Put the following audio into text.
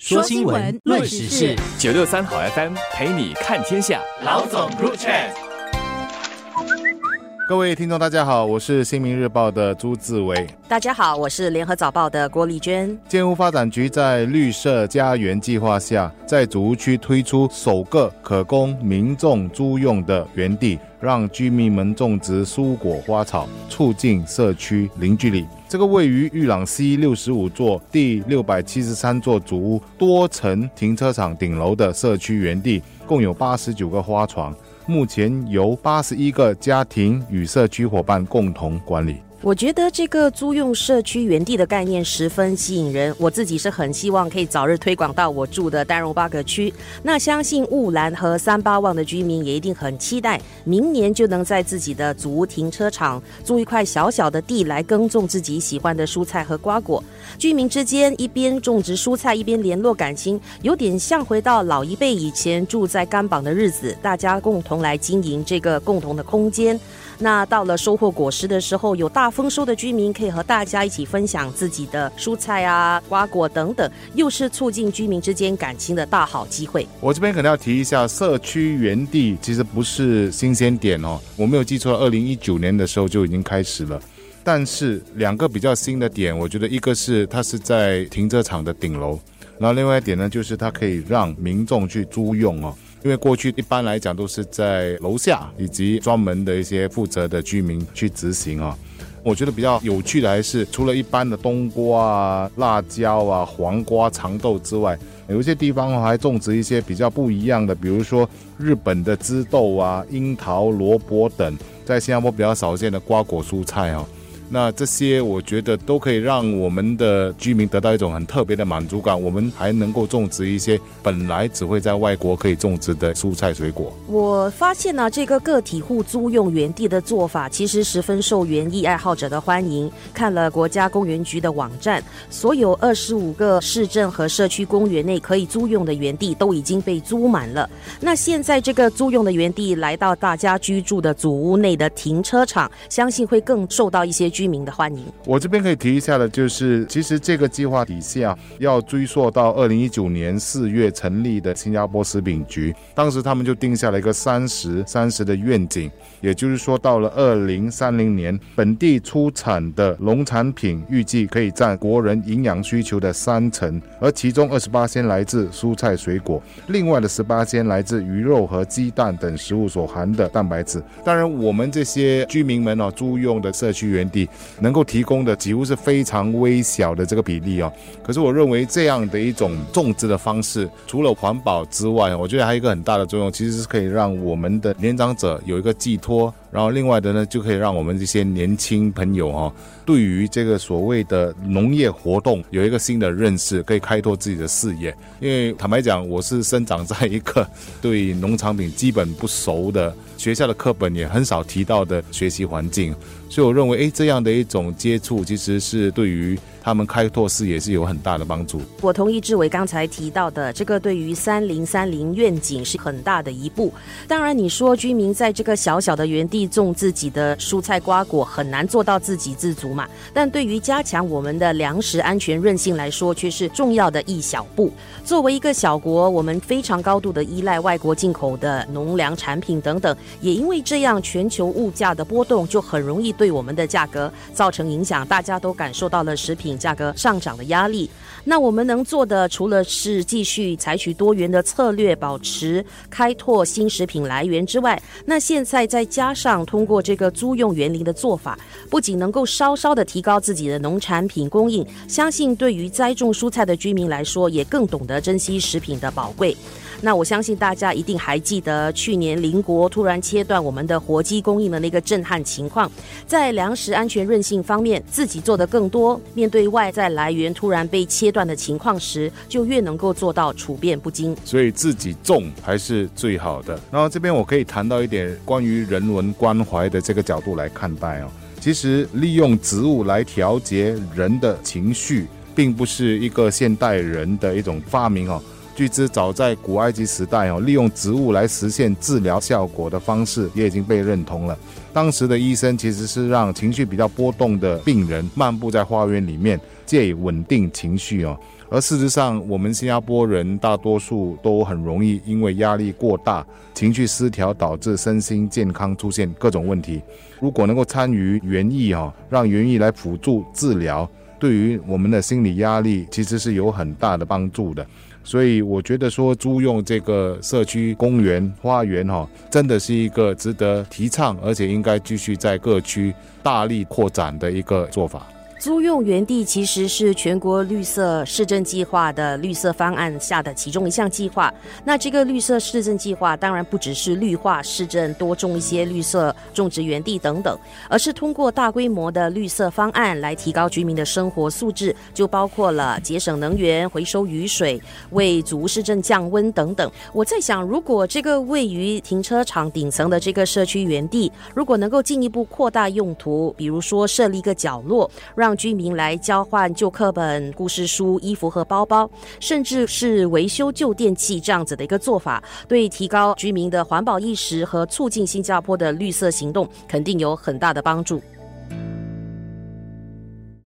说新闻，论时事，九六三好 FM 陪你看天下。老总入场。各位听众，大家好，我是新民日报的朱志伟。大家好，我是联合早报的郭丽娟。建屋发展局在绿色家园计划下，在主屋区推出首个可供民众租用的园地，让居民们种植蔬果花草，促进社区凝聚力。这个位于玉朗西六十五座第六百七十三座主屋多层停车场顶楼的社区园地，共有八十九个花床。目前由八十一个家庭与社区伙伴共同管理。我觉得这个租用社区园地的概念十分吸引人，我自己是很希望可以早日推广到我住的丹荣八格区。那相信雾兰和三八旺的居民也一定很期待，明年就能在自己的祖屋停车场租一块小小的地来耕种自己喜欢的蔬菜和瓜果。居民之间一边种植蔬菜，一边联络感情，有点像回到老一辈以前住在干榜的日子，大家共同来经营这个共同的空间。那到了收获果实的时候，有大丰收的居民可以和大家一起分享自己的蔬菜啊、瓜果等等，又是促进居民之间感情的大好机会。我这边可能要提一下，社区园地其实不是新鲜点哦，我没有记错，二零一九年的时候就已经开始了。但是两个比较新的点，我觉得一个是它是在停车场的顶楼，然后另外一点呢，就是它可以让民众去租用哦。因为过去一般来讲都是在楼下以及专门的一些负责的居民去执行啊。我觉得比较有趣的还是除了一般的冬瓜啊、辣椒啊、黄瓜、长豆之外，有一些地方还种植一些比较不一样的，比如说日本的枝豆啊、樱桃、萝卜等，在新加坡比较少见的瓜果蔬菜啊。那这些我觉得都可以让我们的居民得到一种很特别的满足感。我们还能够种植一些本来只会在外国可以种植的蔬菜水果。我发现呢，这个个体户租用园地的做法其实十分受园艺爱好者的欢迎。看了国家公园局的网站，所有二十五个市镇和社区公园内可以租用的园地都已经被租满了。那现在这个租用的园地来到大家居住的祖屋内的停车场，相信会更受到一些。居民的欢迎，我这边可以提一下的，就是其实这个计划底下要追溯到二零一九年四月成立的新加坡食品局，当时他们就定下了一个三十三十的愿景，也就是说到了二零三零年，本地出产的农产品预计可以占国人营养需求的三成，而其中二十八先来自蔬菜水果，另外的十八先来自鱼肉和鸡蛋等食物所含的蛋白质。当然，我们这些居民们哦，租用的社区园地。能够提供的几乎是非常微小的这个比例哦。可是我认为这样的一种种植的方式，除了环保之外，我觉得还有一个很大的作用，其实是可以让我们的年长者有一个寄托。然后另外的呢，就可以让我们这些年轻朋友哈，对于这个所谓的农业活动有一个新的认识，可以开拓自己的视野。因为坦白讲，我是生长在一个对农产品基本不熟的学校的课本也很少提到的学习环境，所以我认为，哎，这样的一种接触其实是对于。他们开拓视野是有很大的帮助。我同意志伟刚才提到的，这个对于三零三零愿景是很大的一步。当然，你说居民在这个小小的园地种自己的蔬菜瓜果，很难做到自给自足嘛。但对于加强我们的粮食安全韧性来说，却是重要的一小步。作为一个小国，我们非常高度的依赖外国进口的农粮产品等等，也因为这样，全球物价的波动就很容易对我们的价格造成影响。大家都感受到了食品。价格上涨的压力，那我们能做的除了是继续采取多元的策略，保持开拓新食品来源之外，那现在再加上通过这个租用园林的做法，不仅能够稍稍的提高自己的农产品供应，相信对于栽种蔬菜的居民来说，也更懂得珍惜食品的宝贵。那我相信大家一定还记得去年邻国突然切断我们的活鸡供应的那个震撼情况，在粮食安全韧性方面，自己做的更多，面对外在来源突然被切断的情况时，就越能够做到处变不惊。所以自己种还是最好的。然后这边我可以谈到一点关于人文关怀的这个角度来看待哦。其实利用植物来调节人的情绪，并不是一个现代人的一种发明哦。据知，早在古埃及时代哦，利用植物来实现治疗效果的方式也已经被认同了。当时的医生其实是让情绪比较波动的病人漫步在花园里面，借以稳定情绪哦。而事实上，我们新加坡人大多数都很容易因为压力过大、情绪失调，导致身心健康出现各种问题。如果能够参与园艺啊，让园艺来辅助治疗，对于我们的心理压力其实是有很大的帮助的。所以我觉得说租用这个社区公园花园哈，真的是一个值得提倡，而且应该继续在各区大力扩展的一个做法。租用园地其实是全国绿色市政计划的绿色方案下的其中一项计划。那这个绿色市政计划当然不只是绿化市政多种一些绿色种植园地等等，而是通过大规模的绿色方案来提高居民的生活素质，就包括了节省能源、回收雨水、为足市政降温等等。我在想，如果这个位于停车场顶层的这个社区园地，如果能够进一步扩大用途，比如说设立一个角落，让让居民来交换旧课本、故事书、衣服和包包，甚至是维修旧电器这样子的一个做法，对提高居民的环保意识和促进新加坡的绿色行动，肯定有很大的帮助。